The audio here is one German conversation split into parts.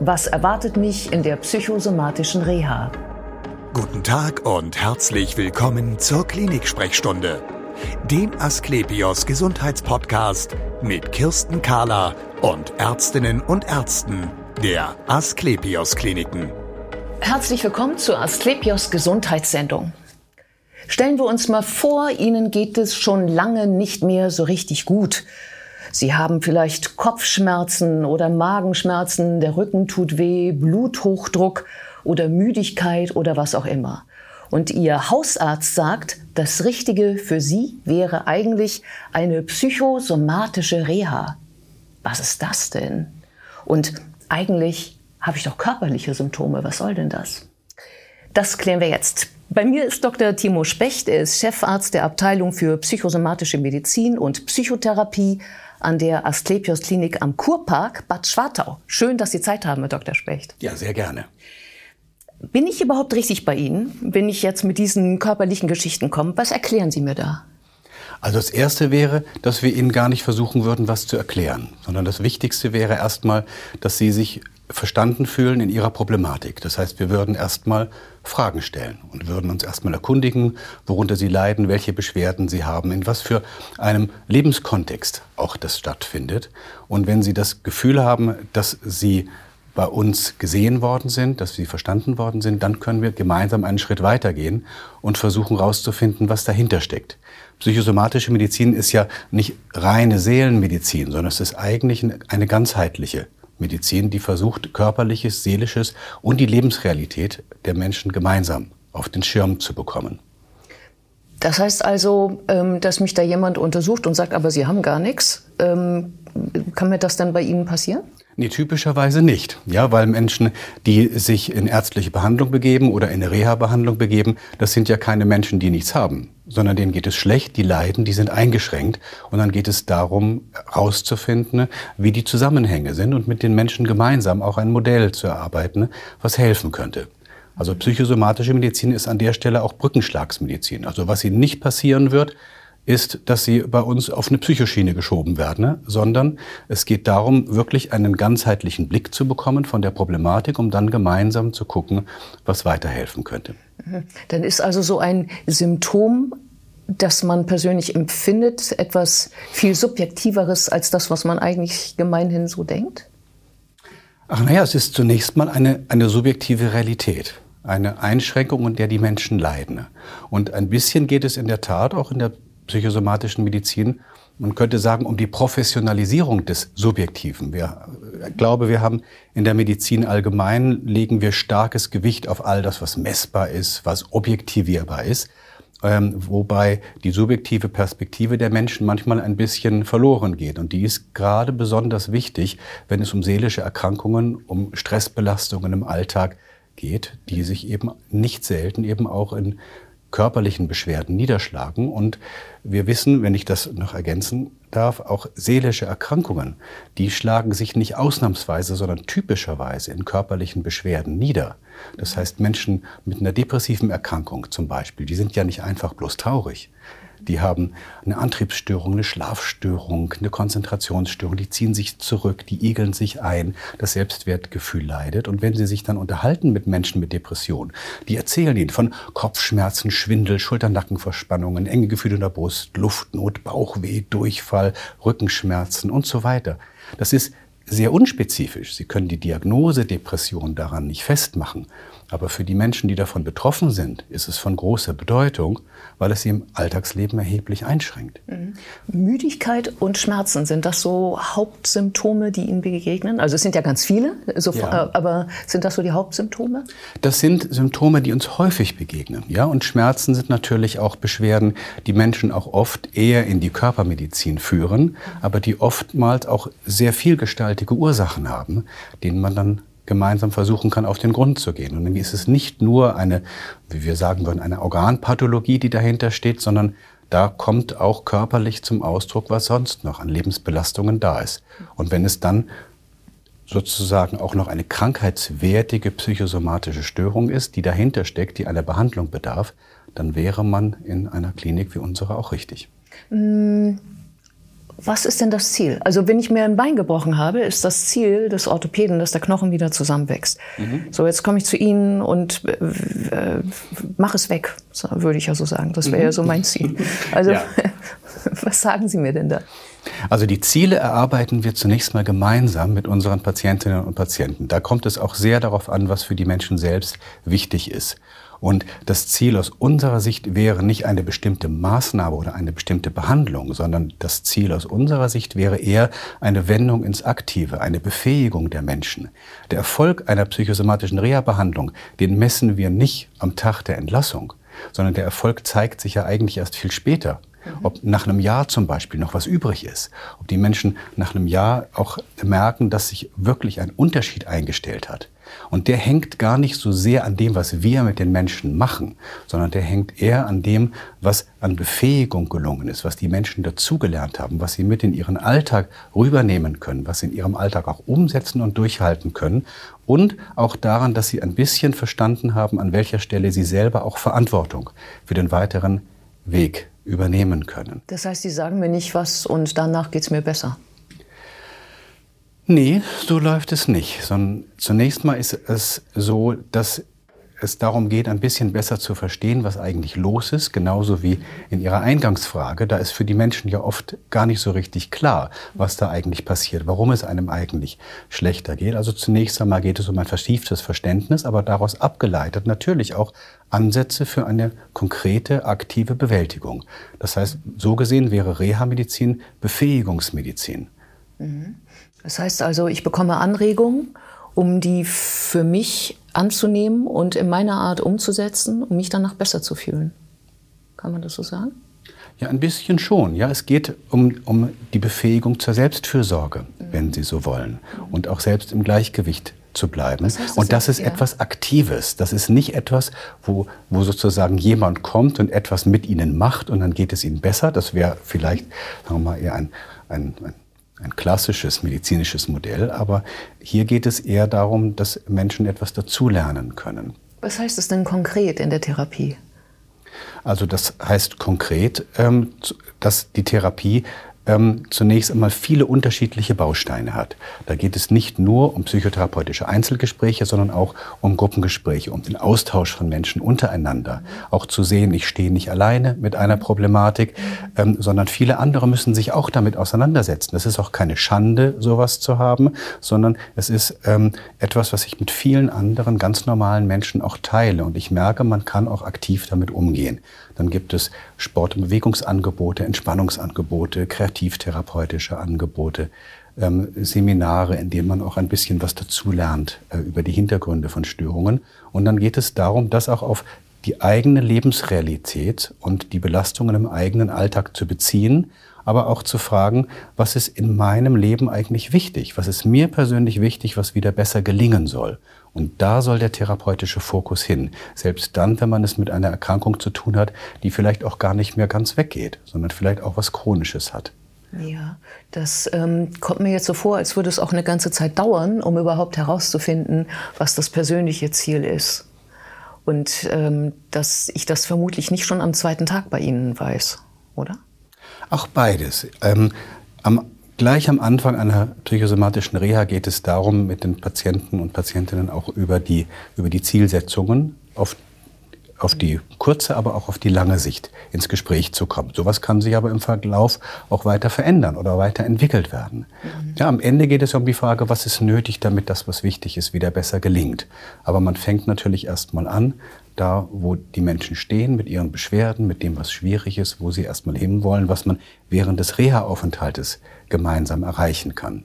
Was erwartet mich in der psychosomatischen Reha? Guten Tag und herzlich willkommen zur Klinik-Sprechstunde, dem Asklepios Gesundheitspodcast mit Kirsten Kahler und Ärztinnen und Ärzten der Asklepios Kliniken. Herzlich willkommen zur Asklepios Gesundheitssendung. Stellen wir uns mal vor, Ihnen geht es schon lange nicht mehr so richtig gut. Sie haben vielleicht Kopfschmerzen oder Magenschmerzen, der Rücken tut weh, Bluthochdruck oder Müdigkeit oder was auch immer. Und Ihr Hausarzt sagt, das Richtige für Sie wäre eigentlich eine psychosomatische Reha. Was ist das denn? Und eigentlich habe ich doch körperliche Symptome. Was soll denn das? Das klären wir jetzt. Bei mir ist Dr. Timo Specht. Er ist Chefarzt der Abteilung für psychosomatische Medizin und Psychotherapie an der Asklepios Klinik am Kurpark Bad Schwartau. Schön, dass Sie Zeit haben, Herr Dr. Specht. Ja, sehr gerne. Bin ich überhaupt richtig bei Ihnen, wenn ich jetzt mit diesen körperlichen Geschichten komme? Was erklären Sie mir da? Also das Erste wäre, dass wir Ihnen gar nicht versuchen würden, was zu erklären, sondern das Wichtigste wäre erstmal, dass Sie sich verstanden fühlen in ihrer Problematik. Das heißt, wir würden erstmal Fragen stellen und würden uns erstmal erkundigen, worunter sie leiden, welche Beschwerden sie haben, in was für einem Lebenskontext auch das stattfindet. Und wenn sie das Gefühl haben, dass sie bei uns gesehen worden sind, dass sie verstanden worden sind, dann können wir gemeinsam einen Schritt weitergehen und versuchen herauszufinden, was dahinter steckt. Psychosomatische Medizin ist ja nicht reine Seelenmedizin, sondern es ist eigentlich eine ganzheitliche Medizin, die versucht, körperliches, seelisches und die Lebensrealität der Menschen gemeinsam auf den Schirm zu bekommen. Das heißt also, ähm, dass mich da jemand untersucht und sagt, aber Sie haben gar nichts. Ähm, kann mir das dann bei Ihnen passieren? Nee, typischerweise nicht. Ja, weil Menschen, die sich in ärztliche Behandlung begeben oder in Reha-Behandlung begeben, das sind ja keine Menschen, die nichts haben, sondern denen geht es schlecht, die leiden, die sind eingeschränkt. Und dann geht es darum, herauszufinden, wie die Zusammenhänge sind und mit den Menschen gemeinsam auch ein Modell zu erarbeiten, was helfen könnte. Also psychosomatische Medizin ist an der Stelle auch Brückenschlagsmedizin. Also was ihnen nicht passieren wird, ist, dass sie bei uns auf eine Psychoschiene geschoben werden, ne? sondern es geht darum, wirklich einen ganzheitlichen Blick zu bekommen von der Problematik, um dann gemeinsam zu gucken, was weiterhelfen könnte. Mhm. Dann ist also so ein Symptom das man persönlich empfindet, etwas viel Subjektiveres als das, was man eigentlich gemeinhin so denkt? Ach naja, es ist zunächst mal eine, eine subjektive Realität, eine Einschränkung, in der die Menschen leiden. Und ein bisschen geht es in der Tat auch in der psychosomatischen Medizin. Man könnte sagen, um die Professionalisierung des Subjektiven. Wir, ich glaube, wir haben in der Medizin allgemein legen wir starkes Gewicht auf all das, was messbar ist, was objektivierbar ist. Ähm, wobei die subjektive Perspektive der Menschen manchmal ein bisschen verloren geht. Und die ist gerade besonders wichtig, wenn es um seelische Erkrankungen, um Stressbelastungen im Alltag geht, die sich eben nicht selten eben auch in körperlichen Beschwerden niederschlagen. Und wir wissen, wenn ich das noch ergänzen darf, auch seelische Erkrankungen, die schlagen sich nicht ausnahmsweise, sondern typischerweise in körperlichen Beschwerden nieder. Das heißt, Menschen mit einer depressiven Erkrankung zum Beispiel, die sind ja nicht einfach bloß traurig. Die haben eine Antriebsstörung, eine Schlafstörung, eine Konzentrationsstörung, die ziehen sich zurück, die igeln sich ein, das Selbstwertgefühl leidet. Und wenn sie sich dann unterhalten mit Menschen mit Depressionen, die erzählen ihnen von Kopfschmerzen, Schwindel, Schulternackenverspannungen, enge Gefühle in der Brust, Luftnot, Bauchweh, Durchfall, Rückenschmerzen und so weiter. Das ist sehr unspezifisch. Sie können die Diagnose Depression daran nicht festmachen. Aber für die Menschen, die davon betroffen sind, ist es von großer Bedeutung, weil es sie im Alltagsleben erheblich einschränkt. Mhm. Müdigkeit und Schmerzen, sind das so Hauptsymptome, die Ihnen begegnen? Also es sind ja ganz viele, so, ja. Äh, aber sind das so die Hauptsymptome? Das sind Symptome, die uns häufig begegnen. Ja? Und Schmerzen sind natürlich auch Beschwerden, die Menschen auch oft eher in die Körpermedizin führen, aber die oftmals auch sehr vielgestaltige Ursachen haben, denen man dann gemeinsam versuchen kann, auf den Grund zu gehen. Und dann ist es nicht nur eine, wie wir sagen würden, eine Organpathologie, die dahinter steht, sondern da kommt auch körperlich zum Ausdruck, was sonst noch an Lebensbelastungen da ist. Und wenn es dann sozusagen auch noch eine krankheitswertige psychosomatische Störung ist, die dahinter steckt, die einer Behandlung bedarf, dann wäre man in einer Klinik wie unsere auch richtig. Mm, Was ist denn das Ziel? Also wenn ich mir ein Bein gebrochen habe, ist das Ziel des Orthopäden, dass der Knochen wieder zusammenwächst. Mhm. So, jetzt komme ich zu Ihnen und äh, äh mach es weg, würde ich ja so sagen. Das wäre mhm. ja so mein Ziel. Also ja. was sagen Sie mir denn da? Also die Ziele erarbeiten wir zunächst mal gemeinsam mit unseren Patientinnen und Patienten. Da kommt es auch sehr darauf an, was für die Menschen selbst wichtig ist. Und das Ziel aus unserer Sicht wäre nicht eine bestimmte Maßnahme oder eine bestimmte Behandlung, sondern das Ziel aus unserer Sicht wäre eher eine Wendung ins Aktive, eine Befähigung der Menschen. Der Erfolg einer psychosomatischen Reha-Behandlung, den messen wir nicht am Tag der Entlassung, sondern der Erfolg zeigt sich ja eigentlich erst viel später. Ob nach einem Jahr zum Beispiel noch was übrig ist. Ob die Menschen nach einem Jahr auch merken, dass sich wirklich ein Unterschied eingestellt hat. Und der hängt gar nicht so sehr an dem, was wir mit den Menschen machen, sondern der hängt eher an dem, was an Befähigung gelungen ist, was die Menschen dazugelernt haben, was sie mit in ihren Alltag rübernehmen können, was sie in ihrem Alltag auch umsetzen und durchhalten können und auch daran, dass sie ein bisschen verstanden haben, an welcher Stelle sie selber auch Verantwortung für den weiteren Weg übernehmen können. Das heißt, Sie sagen mir nicht was und danach geht es mir besser. Nee, so läuft es nicht. Sondern zunächst mal ist es so, dass es darum geht, ein bisschen besser zu verstehen, was eigentlich los ist, genauso wie in Ihrer Eingangsfrage. Da ist für die Menschen ja oft gar nicht so richtig klar, was da eigentlich passiert, warum es einem eigentlich schlechter geht. Also zunächst einmal geht es um ein vertieftes Verständnis, aber daraus abgeleitet natürlich auch Ansätze für eine konkrete, aktive Bewältigung. Das heißt, so gesehen wäre Reha-Medizin Befähigungsmedizin. Mhm. Das heißt also, ich bekomme Anregungen, um die für mich anzunehmen und in meiner Art umzusetzen, um mich danach besser zu fühlen. Kann man das so sagen? Ja, ein bisschen schon. Ja, es geht um, um die Befähigung zur Selbstfürsorge, mhm. wenn Sie so wollen, und auch selbst im Gleichgewicht zu bleiben. Das heißt, das und das ist ja. etwas Aktives. Das ist nicht etwas, wo, wo sozusagen jemand kommt und etwas mit Ihnen macht und dann geht es Ihnen besser. Das wäre vielleicht, sagen wir mal, eher ein, ein, ein ein klassisches medizinisches Modell, aber hier geht es eher darum, dass Menschen etwas dazulernen können. Was heißt es denn konkret in der Therapie? Also das heißt konkret, ähm, dass die Therapie ähm, zunächst einmal viele unterschiedliche Bausteine hat. Da geht es nicht nur um psychotherapeutische Einzelgespräche, sondern auch um Gruppengespräche, um den Austausch von Menschen untereinander. Auch zu sehen, ich stehe nicht alleine mit einer Problematik, ähm, sondern viele andere müssen sich auch damit auseinandersetzen. Es ist auch keine Schande, sowas zu haben, sondern es ist ähm, etwas, was ich mit vielen anderen ganz normalen Menschen auch teile. Und ich merke, man kann auch aktiv damit umgehen. Dann gibt es Sport- und Bewegungsangebote, Entspannungsangebote, kreativtherapeutische Angebote, ähm, Seminare, in denen man auch ein bisschen was dazu lernt äh, über die Hintergründe von Störungen. Und dann geht es darum, das auch auf die eigene Lebensrealität und die Belastungen im eigenen Alltag zu beziehen, aber auch zu fragen, was ist in meinem Leben eigentlich wichtig? Was ist mir persönlich wichtig, was wieder besser gelingen soll? Und da soll der therapeutische Fokus hin. Selbst dann, wenn man es mit einer Erkrankung zu tun hat, die vielleicht auch gar nicht mehr ganz weggeht, sondern vielleicht auch was Chronisches hat. Ja, das ähm, kommt mir jetzt so vor, als würde es auch eine ganze Zeit dauern, um überhaupt herauszufinden, was das persönliche Ziel ist. Und ähm, dass ich das vermutlich nicht schon am zweiten Tag bei Ihnen weiß, oder? Auch beides. Ähm, am Gleich am Anfang einer psychosomatischen Reha geht es darum, mit den Patienten und Patientinnen auch über die, über die Zielsetzungen auf, auf die kurze, aber auch auf die lange Sicht ins Gespräch zu kommen. Sowas kann sich aber im Verlauf auch weiter verändern oder weiterentwickelt werden. Mhm. Ja, am Ende geht es um die Frage, was ist nötig, damit das, was wichtig ist, wieder besser gelingt. Aber man fängt natürlich erst mal an, da, wo die Menschen stehen mit ihren Beschwerden, mit dem, was schwierig ist, wo sie erstmal hinwollen, was man während des Reha-Aufenthaltes gemeinsam erreichen kann.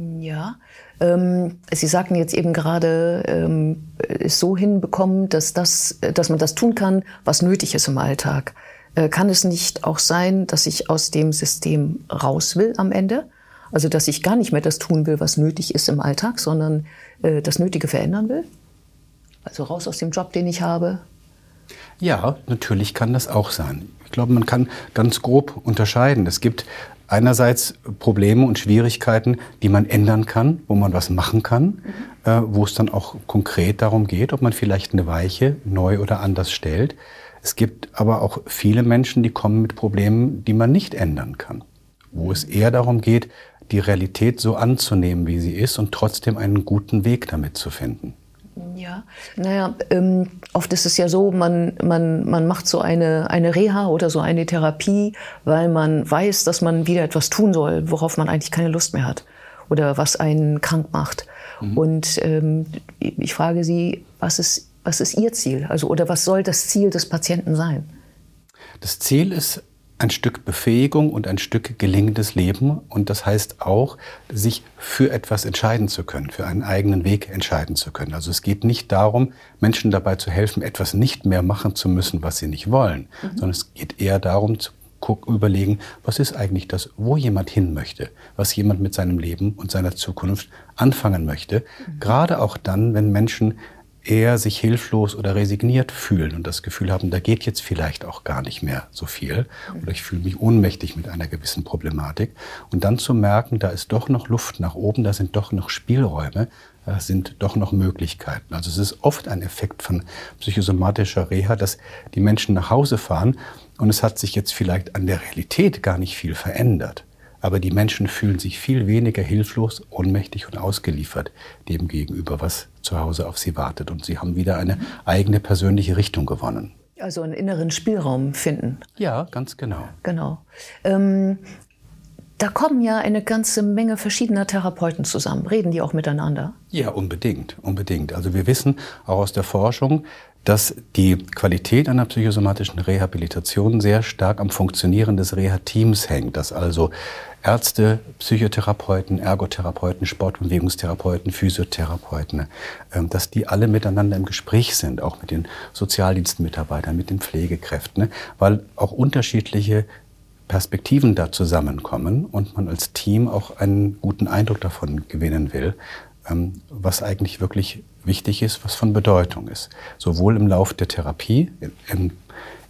Ja, ähm, Sie sagten jetzt eben gerade, ähm, es so hinbekommen, dass, das, dass man das tun kann, was nötig ist im Alltag. Äh, kann es nicht auch sein, dass ich aus dem System raus will am Ende? Also dass ich gar nicht mehr das tun will, was nötig ist im Alltag, sondern äh, das Nötige verändern will? Also raus aus dem Job, den ich habe? Ja, natürlich kann das auch sein. Ich glaube, man kann ganz grob unterscheiden. Es gibt einerseits Probleme und Schwierigkeiten, die man ändern kann, wo man was machen kann, mhm. äh, wo es dann auch konkret darum geht, ob man vielleicht eine Weiche neu oder anders stellt. Es gibt aber auch viele Menschen, die kommen mit Problemen, die man nicht ändern kann. wo es eher darum geht, die Realität so anzunehmen, wie sie ist und trotzdem einen guten Weg damit zu finden. Ja, naja, ähm, oft ist es ja so, man, man, man macht so eine, eine Reha oder so eine Therapie, weil man weiß, dass man wieder etwas tun soll, worauf man eigentlich keine Lust mehr hat oder was einen krank macht. Mhm. Und ähm, ich frage Sie, was ist, was ist Ihr Ziel? Also, oder was soll das Ziel des Patienten sein? Das Ziel ist ein Stück Befähigung und ein Stück gelingendes Leben. Und das heißt auch, sich für etwas entscheiden zu können, für einen eigenen Weg entscheiden zu können. Also es geht nicht darum, Menschen dabei zu helfen, etwas nicht mehr machen zu müssen, was sie nicht wollen, mhm. sondern es geht eher darum zu überlegen, was ist eigentlich das, wo jemand hin möchte, was jemand mit seinem Leben und seiner Zukunft anfangen möchte. Mhm. Gerade auch dann, wenn Menschen eher sich hilflos oder resigniert fühlen und das Gefühl haben, da geht jetzt vielleicht auch gar nicht mehr so viel oder ich fühle mich ohnmächtig mit einer gewissen Problematik und dann zu merken, da ist doch noch Luft nach oben, da sind doch noch Spielräume, da sind doch noch Möglichkeiten. Also es ist oft ein Effekt von psychosomatischer Reha, dass die Menschen nach Hause fahren und es hat sich jetzt vielleicht an der Realität gar nicht viel verändert. Aber die Menschen fühlen sich viel weniger hilflos, ohnmächtig und ausgeliefert dem gegenüber, was zu Hause auf sie wartet. Und sie haben wieder eine eigene persönliche Richtung gewonnen. Also einen inneren Spielraum finden. Ja, ganz genau. Genau. Ähm, da kommen ja eine ganze Menge verschiedener Therapeuten zusammen. Reden die auch miteinander? Ja, unbedingt, unbedingt. Also wir wissen auch aus der Forschung, dass die Qualität einer psychosomatischen Rehabilitation sehr stark am Funktionieren des Reha-Teams hängt, dass also Ärzte, Psychotherapeuten, Ergotherapeuten, Sportbewegungstherapeuten, Physiotherapeuten, ähm, dass die alle miteinander im Gespräch sind, auch mit den Sozialdienstmitarbeitern, mit den Pflegekräften, ne? weil auch unterschiedliche Perspektiven da zusammenkommen und man als Team auch einen guten Eindruck davon gewinnen will, was eigentlich wirklich wichtig ist, was von Bedeutung ist. Sowohl im Lauf der Therapie, im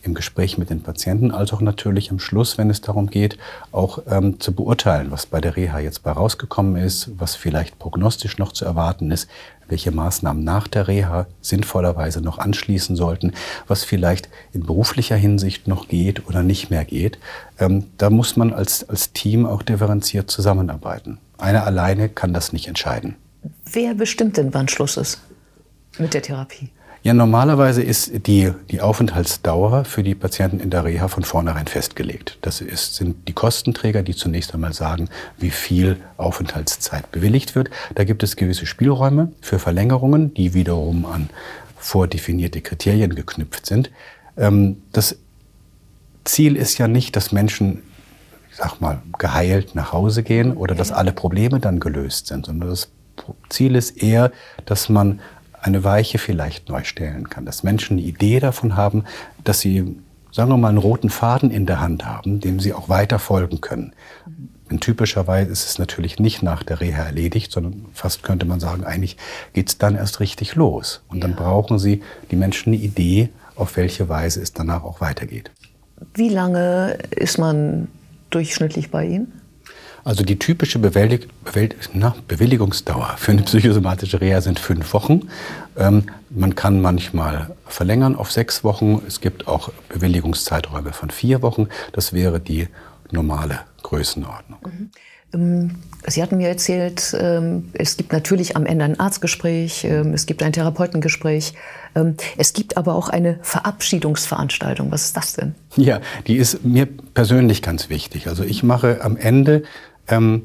im Gespräch mit den Patienten, als auch natürlich am Schluss, wenn es darum geht, auch ähm, zu beurteilen, was bei der Reha jetzt bei rausgekommen ist, was vielleicht prognostisch noch zu erwarten ist, welche Maßnahmen nach der Reha sinnvollerweise noch anschließen sollten, was vielleicht in beruflicher Hinsicht noch geht oder nicht mehr geht. Ähm, da muss man als, als Team auch differenziert zusammenarbeiten. Einer alleine kann das nicht entscheiden. Wer bestimmt denn, wann Schluss ist mit der Therapie? Ja, normalerweise ist die, die Aufenthaltsdauer für die Patienten in der Reha von vornherein festgelegt. Das ist, sind die Kostenträger, die zunächst einmal sagen, wie viel Aufenthaltszeit bewilligt wird. Da gibt es gewisse Spielräume für Verlängerungen, die wiederum an vordefinierte Kriterien geknüpft sind. Ähm, das Ziel ist ja nicht, dass Menschen ich sag mal, geheilt nach Hause gehen oder dass alle Probleme dann gelöst sind, sondern das Ziel ist eher, dass man eine Weiche vielleicht neu stellen kann. Dass Menschen eine Idee davon haben, dass sie, sagen wir mal, einen roten Faden in der Hand haben, dem sie auch weiter folgen können. Und typischerweise ist es natürlich nicht nach der Reha erledigt, sondern fast könnte man sagen, eigentlich geht's dann erst richtig los. Und dann brauchen sie die Menschen eine Idee, auf welche Weise es danach auch weitergeht. Wie lange ist man durchschnittlich bei Ihnen? Also die typische Bewältig Bewält na, Bewilligungsdauer für eine psychosomatische Reha sind fünf Wochen. Ähm, man kann manchmal verlängern auf sechs Wochen. Es gibt auch Bewilligungszeiträume von vier Wochen. Das wäre die normale Größenordnung. Mhm. Ähm, Sie hatten mir erzählt, ähm, es gibt natürlich am Ende ein Arztgespräch, ähm, es gibt ein Therapeutengespräch, es gibt aber auch eine Verabschiedungsveranstaltung. Was ist das denn? Ja, die ist mir persönlich ganz wichtig. Also ich mache am Ende ähm,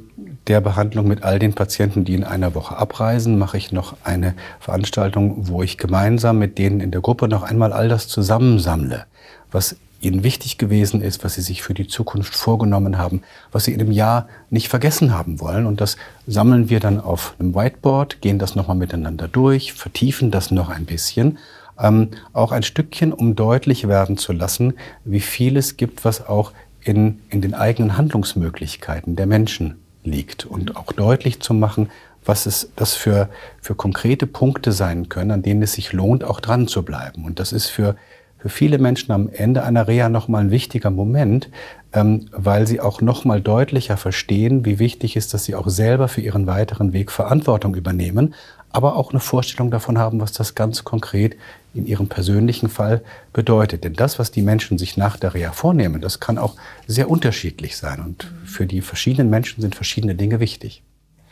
der Behandlung mit all den Patienten, die in einer Woche abreisen, mache ich noch eine Veranstaltung, wo ich gemeinsam mit denen in der Gruppe noch einmal all das zusammensammle, was ihnen wichtig gewesen ist, was sie sich für die Zukunft vorgenommen haben, was sie in einem Jahr nicht vergessen haben wollen. Und das sammeln wir dann auf einem Whiteboard, gehen das nochmal miteinander durch, vertiefen das noch ein bisschen. Ähm, auch ein Stückchen, um deutlich werden zu lassen, wie viel es gibt, was auch in, in den eigenen Handlungsmöglichkeiten der Menschen liegt und auch deutlich zu machen, was es das für, für konkrete Punkte sein können, an denen es sich lohnt, auch dran zu bleiben. Und das ist für, für viele Menschen am Ende einer Reha nochmal ein wichtiger Moment, ähm, weil sie auch nochmal deutlicher verstehen, wie wichtig ist, dass sie auch selber für ihren weiteren Weg Verantwortung übernehmen, aber auch eine Vorstellung davon haben, was das ganz konkret in ihrem persönlichen Fall bedeutet. Denn das, was die Menschen sich nach der Reha vornehmen, das kann auch sehr unterschiedlich sein. Und für die verschiedenen Menschen sind verschiedene Dinge wichtig.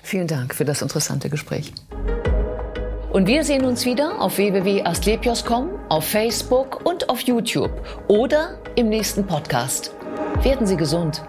Vielen Dank für das interessante Gespräch. Und wir sehen uns wieder auf www.astlepios.com, auf Facebook und auf YouTube oder im nächsten Podcast. Werden Sie gesund.